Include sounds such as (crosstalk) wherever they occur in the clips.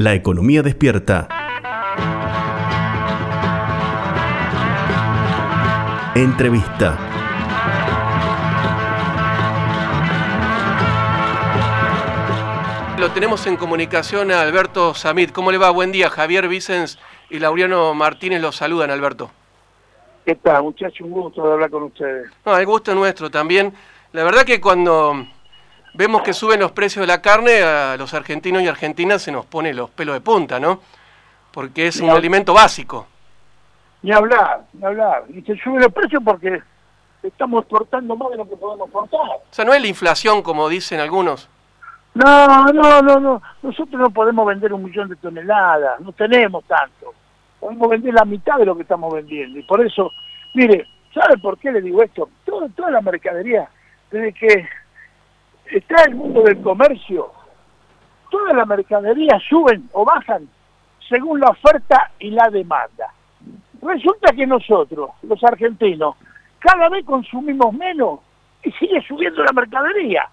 La economía despierta. Entrevista. Lo tenemos en comunicación a Alberto Samit. ¿Cómo le va? Buen día. Javier Vicens y Laureano Martínez los saludan, Alberto. ¿Qué tal, muchachos? Un gusto de hablar con ustedes. No, el gusto es nuestro también. La verdad que cuando vemos que suben los precios de la carne, a los argentinos y argentinas se nos pone los pelos de punta, ¿no? Porque es un alimento básico. Ni hablar, ni hablar. Y se suben los precios porque estamos cortando más de lo que podemos cortar. O sea, no es la inflación como dicen algunos. No, no, no, no. Nosotros no podemos vender un millón de toneladas, no tenemos tanto. Podemos vender la mitad de lo que estamos vendiendo. Y por eso, mire, ¿sabe por qué le digo esto? Todo, toda la mercadería, desde que está el mundo del comercio, toda la mercadería suben o bajan según la oferta y la demanda. Resulta que nosotros, los argentinos, cada vez consumimos menos y sigue subiendo la mercadería.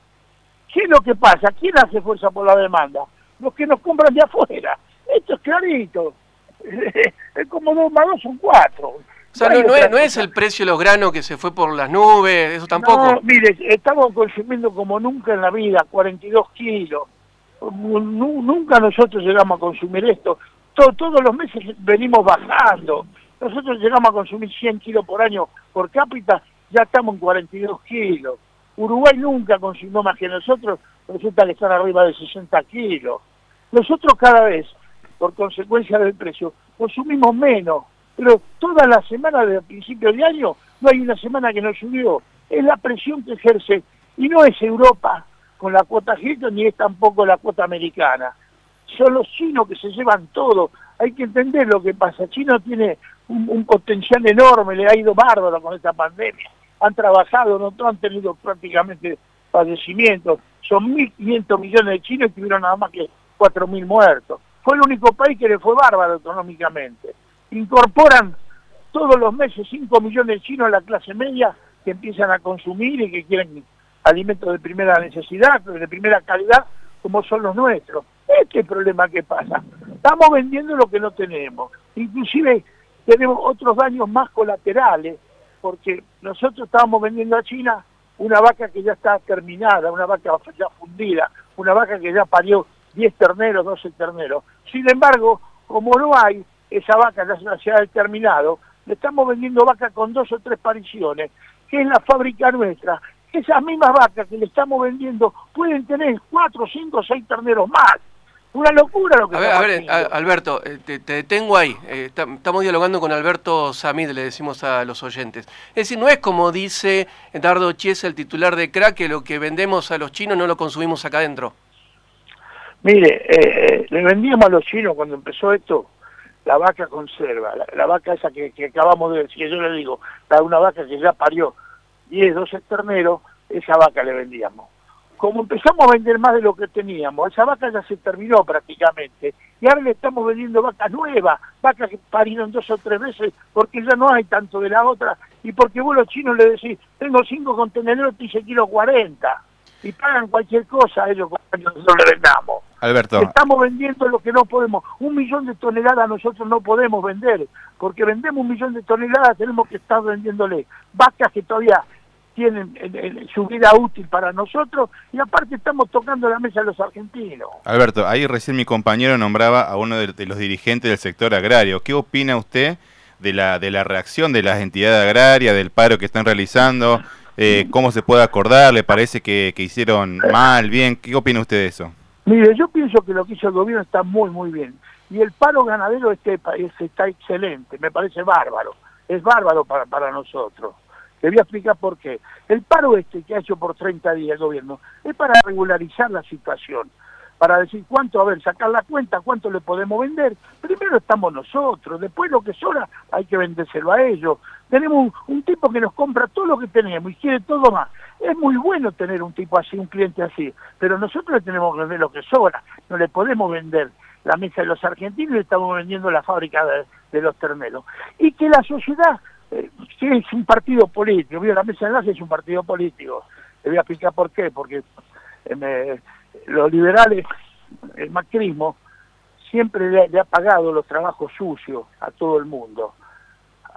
¿Qué es lo que pasa? ¿Quién hace fuerza por la demanda? Los que nos compran de afuera. Esto es clarito. (laughs) es como dos más dos son cuatro. O sea, no, es, el precio de los granos que se fue por las nubes, eso tampoco. No, mire, estamos consumiendo como nunca en la vida, 42 kilos. Nunca nosotros llegamos a consumir esto. todos los meses venimos bajando. Nosotros llegamos a consumir 100 kilos por año por cápita, ya estamos en 42 kilos. Uruguay nunca consumió más que nosotros, resulta que están arriba de 60 kilos. Nosotros cada vez, por consecuencia del precio, consumimos menos, pero toda la semana de principio de año no hay una semana que no subió. Es la presión que ejerce, y no es Europa con la cuota Hilton, ni es tampoco la cuota americana. Son los chinos que se llevan todo. Hay que entender lo que pasa. China tiene un, potencial enorme, le ha ido bárbaro con esta pandemia han trabajado, no han tenido prácticamente padecimientos. Son 1.500 millones de chinos y tuvieron nada más que 4.000 muertos. Fue el único país que le fue bárbaro económicamente. Incorporan todos los meses 5 millones de chinos a la clase media que empiezan a consumir y que quieren alimentos de primera necesidad, de primera calidad, como son los nuestros. Este es el problema que pasa. Estamos vendiendo lo que no tenemos. Inclusive tenemos otros daños más colaterales porque nosotros estábamos vendiendo a China una vaca que ya está terminada, una vaca ya fundida, una vaca que ya parió 10 terneros, 12 terneros. Sin embargo, como no hay esa vaca ya se ha determinado, le estamos vendiendo vaca con dos o tres pariciones, que es la fábrica nuestra. Esas mismas vacas que le estamos vendiendo pueden tener cuatro, cinco, seis terneros más. Una locura lo que A ver, a ver Alberto, eh, te, detengo ahí. Eh, estamos dialogando con Alberto Samid, le decimos a los oyentes. Es decir, no es como dice Dardo Chiesa, el titular de Crack, que lo que vendemos a los chinos no lo consumimos acá adentro. Mire, eh, le vendíamos a los chinos cuando empezó esto la vaca conserva, la, vaca esa que, acabamos de decir, yo le digo, la, una vaca que ya parió 10, 12 terneros, esa vaca le vendíamos como empezamos a vender más de lo que teníamos, esa vaca ya se terminó prácticamente, y ahora le estamos vendiendo vacas nuevas, vacas que parieron dos o tres veces, porque ya no hay tanto de la otra, y porque vos los chinos le decís, tengo cinco contenedores y se quiero 40, y pagan cualquier cosa ellos cuando nosotros le vendamos. Alberto. Estamos vendiendo lo que no podemos. Un millón de toneladas nosotros no podemos vender, porque vendemos un millón de toneladas, tenemos que estar vendiéndole vacas que todavía tienen su vida útil para nosotros y aparte estamos tocando la mesa a los argentinos. Alberto, ahí recién mi compañero nombraba a uno de, los dirigentes del sector agrario. ¿Qué opina usted de la, de la reacción de las entidades agrarias, del paro que están realizando? Eh, ¿Cómo se puede acordar? ¿Le parece que, hicieron mal, bien? ¿Qué opina usted de eso? Mire, yo pienso que lo que hizo el gobierno está muy, muy bien. Y el paro ganadero este país está excelente, me parece bárbaro. Es bárbaro para, para nosotros. Le voy a explicar por qué. El paro este que ha hecho por 30 días el gobierno es para regularizar la situación, para decir cuánto, a ver, sacar la cuenta, cuánto le podemos vender. Primero estamos nosotros, después lo que sobra hay que vendérselo a ellos. Tenemos un, tipo que nos compra todo lo que tenemos y quiere todo más. Es muy bueno tener un tipo así, un cliente así, pero nosotros le tenemos que vender lo que sobra, no le podemos vender la mesa de los argentinos y estamos vendiendo la fábrica de, de los terneros. Y que la sociedad eh, es un partido político, la mesa de enlace es un partido político. Le voy a explicar por qué, porque eh, los liberales, el macrismo, siempre le, ha pagado los trabajos sucios a todo el mundo.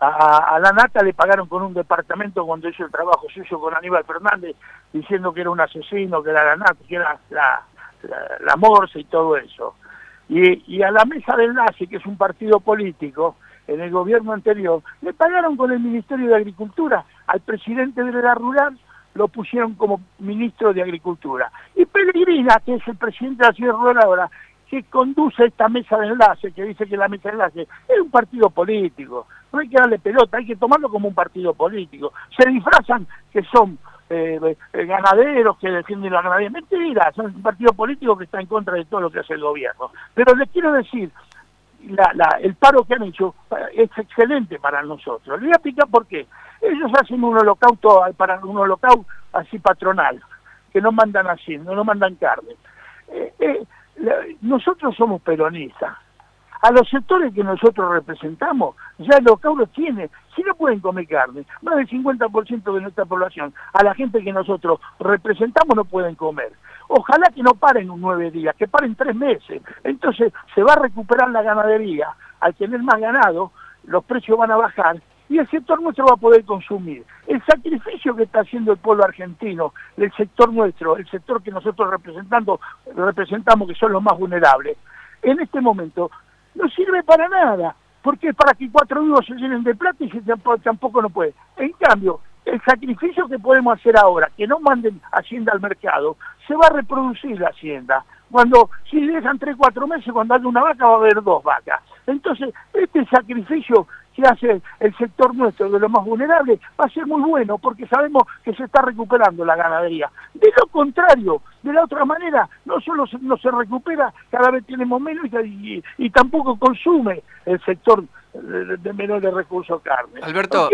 A, la Nata le pagaron con un departamento cuando hizo el trabajo sucio con Aníbal Fernández, diciendo que era un asesino, que era la Nata, que era la, la, Morse y todo eso. Y, y a la mesa de enlace, que es un partido político, en el gobierno anterior, le pagaron con el Ministerio de Agricultura. Al presidente de la Rural lo pusieron como ministro de Agricultura. Y Pellegrina, que es el presidente de la ciudad rural ahora, que conduce esta mesa de enlace, que dice que la mesa de enlace es un partido político. No hay que darle pelota, hay que tomarlo como un partido político. Se disfrazan que son eh, eh, ganaderos que defienden la ganadería. Mentira, son un partido político que está en contra de todo lo que hace el gobierno. Pero les quiero decir, la, la, el paro que han hecho es excelente para nosotros. Le voy a explicar por qué. Ellos hacen un holocausto, para un holocausto así patronal, que no mandan así, no mandan carne. Eh, eh, nosotros somos peronistas. A los sectores que nosotros representamos, ya el holocausto tiene, si no pueden comer carne, más del 50% de nuestra población, a la gente que nosotros representamos no pueden comer. Ojalá que no paren un nueve días, que paren tres meses. Entonces se va a recuperar la ganadería. Al tener más ganado, los precios van a bajar y el sector nuestro va a poder consumir. El sacrificio que está haciendo el pueblo argentino, el sector nuestro, el sector que nosotros representando, representamos que son los más vulnerables, en este momento no sirve para nada, porque es para que cuatro vivos se llenen de plata y tampoco, tampoco no puede. En cambio, el sacrificio que podemos hacer ahora, que no manden Hacienda al mercado, se va a reproducir la Hacienda. Cuando, si dejan tres, cuatro meses, cuando haya una vaca va a haber dos vacas. Entonces, este sacrificio que hace el sector nuestro de los más vulnerables va a ser muy bueno porque sabemos que se está recuperando la ganadería. De lo contrario, de la otra manera, no solo se, no se recupera, cada vez tenemos menos y, y, y tampoco consume el sector de, de menores recursos carne. Alberto,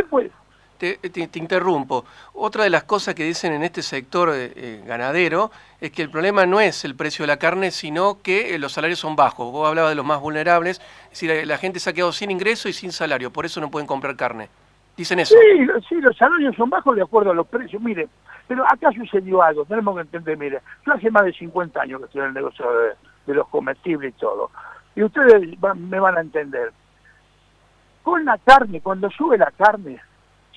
te, te, te, interrumpo. Otra de las cosas que dicen en este sector eh, ganadero es que el problema no es el precio de la carne, sino que eh, los salarios son bajos. Vos hablabas de los más vulnerables, es decir, la, la, gente se ha quedado sin ingreso y sin salario, por eso no pueden comprar carne. Dicen eso. Sí, sí, los salarios son bajos de acuerdo a los precios. Mire, pero acá sucedió algo, tenemos que entender, mire, yo hace más de 50 años que estoy en el negocio de, de los comestibles y todo, y ustedes van, me van a entender. Con la carne, cuando sube la carne,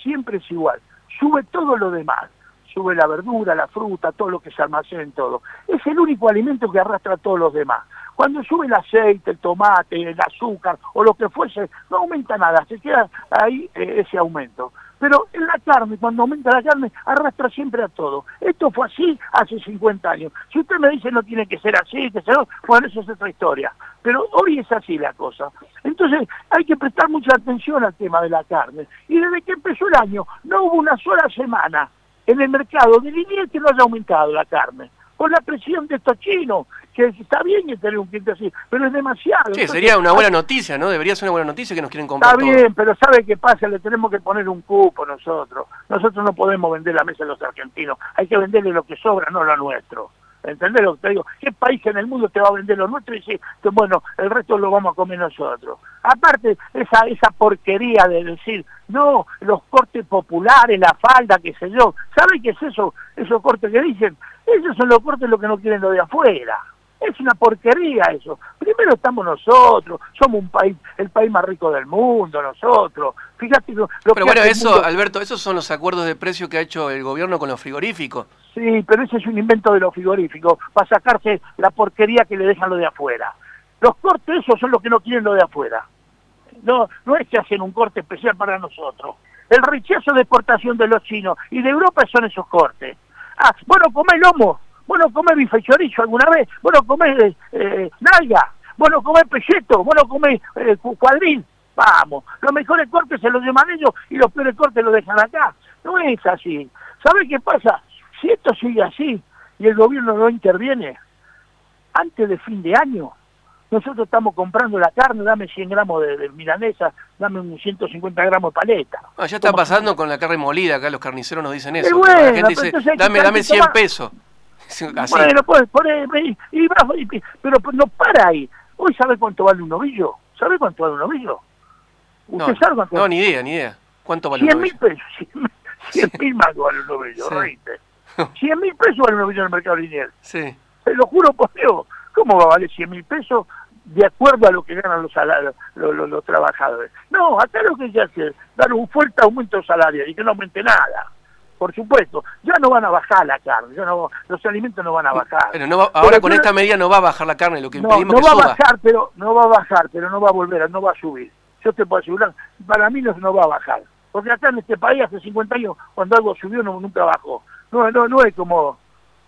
siempre es igual, sube todo lo demás, sube la verdura, la fruta, todo lo que se almacena en todo. Es el único alimento que arrastra a todos los demás. Cuando sube el aceite, el tomate, el azúcar o lo que fuese, no aumenta nada, se queda ahí eh, ese aumento. Pero en la carne, cuando aumenta la carne, arrastra siempre a todo. Esto fue así hace 50 años. Si usted me dice no tiene que ser así, que ser, bueno, eso es otra historia. Pero hoy es así la cosa. Entonces hay que prestar mucha atención al tema de la carne. Y desde que empezó el año, no hubo una sola semana en el mercado de línea que no haya aumentado la carne con la presión de estos chinos, que está bien que tener un cliente así, pero es demasiado. Sí, Entonces, sería una buena noticia, ¿no? Debería ser una buena noticia que nos quieren comprar Está bien, pero ¿sabe qué pasa? Le tenemos que poner un cupo nosotros. Nosotros no podemos vender la mesa a los argentinos, hay que venderle lo que sobra, no lo nuestro. ¿Entendés lo que te digo? ¿Qué país en el mundo te va a vender lo nuestro y dice, bueno, el resto lo vamos a comer nosotros? Aparte, esa, esa porquería de decir, no, los cortes populares, la falda, qué sé yo, ¿sabe qué es eso? Esos cortes que dicen, esos son los cortes lo que no quieren lo de afuera. Es una porquería eso. Primero estamos nosotros, somos un país, el país más rico del mundo, nosotros. Fíjate lo, lo Pero bueno, eso, mundo... Alberto, esos son los acuerdos de precio que ha hecho el gobierno con los frigoríficos. Sí, pero ese es un invento de los frigoríficos, para sacarse la porquería que le dejan lo de afuera. Los cortes esos son los que no quieren lo de afuera. No, no es que hacen un corte especial para nosotros. El rechazo de exportación de los chinos y de Europa son esos cortes. Ah, bueno, comé lomo, bueno, comé bife chorizo alguna vez, bueno, comé eh, nalga, bueno, comé pelleto, bueno, comé eh, cuadril. Vamos, los mejores cortes se los llevan ellos y los peores cortes los dejan acá. No es así. ¿Sabe qué pasa? Si esto sigue así y el gobierno no interviene, antes de fin de año, nosotros estamos comprando la carne, dame 100 gramos de, de milanesa, dame un 150 gramos de paleta. Ah, ya está pasando con la carne molida, acá los carniceros nos dicen eso. Bueno, la gente dice, dame, dame 100 tomar... pesos. (laughs) Así. Bueno, pues, pero pues, no para ahí. ¿Hoy sabe cuánto vale un novillo? ¿Sabe cuánto vale un novillo? ¿Usted no, sabe cuánto No, vale? ni idea, ni idea. ¿Cuánto vale 100 un novillo? 100 mil pesos. 100 (laughs) mil más vale un novillo, sí. reíte. 100 mil pesos vale un novillo en el mercado lineal. Sí. Te lo juro por Dios. ¿Cómo va a valer 100 mil pesos? de acuerdo a lo que ganan los, salarios, los, los, los trabajadores. No, acá lo que se hace es dar un fuerte aumento salarial y que no aumente nada por supuesto, ya no van a bajar la carne, ya no, los alimentos no van a bajar. Pero no va- ahora Pero con esta medida no va a bajar la carne, lo que no, impedimos no que va suba. a bajar, pero no va a bajar, pero no va a volver, no va a subir. Yo te puedo asegurar, para mí no, no va a bajar. Porque acá en este país hace 50 años, cuando algo subió, no, nunca bajó. No, no, no es como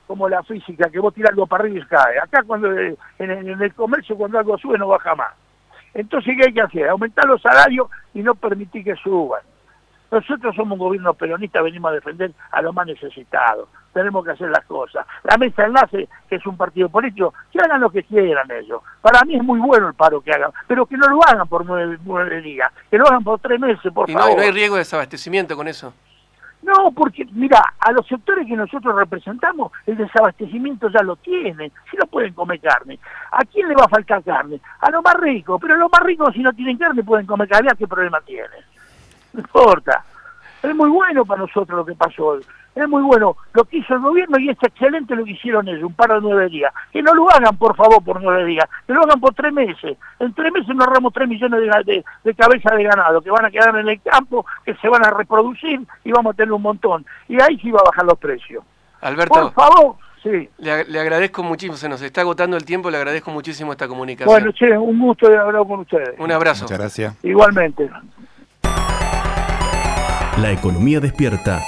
como la física, que vos tirás algo para arriba y cae. Acá cuando eh, en, el- en el comercio, cuando algo sube, no baja más. Entonces, ¿qué hay que hacer? Aumentar los salarios y no permitir que suban. Nosotros somos un gobierno peronista, venimos a defender a los más necesitados. Tenemos que hacer las cosas. La mesa enlace, que es un partido político, que hagan lo que quieran ellos. Para mí es muy bueno el paro que hagan, pero que no lo hagan por nueve, nueve días, que lo hagan por tres meses, por Y no, favor. no hay riesgo de desabastecimiento con eso. No, porque, mira, a los sectores que nosotros representamos, el desabastecimiento ya lo tienen, si no pueden comer carne. ¿A quién le va a faltar carne? A los más ricos, pero los más ricos si no tienen carne pueden comer carne, ¿qué problema tienen? No importa. Es muy bueno para nosotros lo que pasó hoy. Es muy bueno lo que hizo el gobierno y es excelente lo que hicieron ellos, un par de nueve días. Que no lo hagan, por favor, por nueve días, que lo hagan por tres meses. En tres meses nos ahorramos tres millones de, de, de cabezas de ganado que van a quedar en el campo, que se van a reproducir y vamos a tener un montón. Y ahí sí va a bajar los precios. Alberto, Por favor, sí. le, ag- le agradezco muchísimo, se nos está agotando el tiempo, le agradezco muchísimo esta comunicación. Bueno, che, un gusto de hablar con ustedes. Un abrazo. Muchas gracias. Igualmente. La economía despierta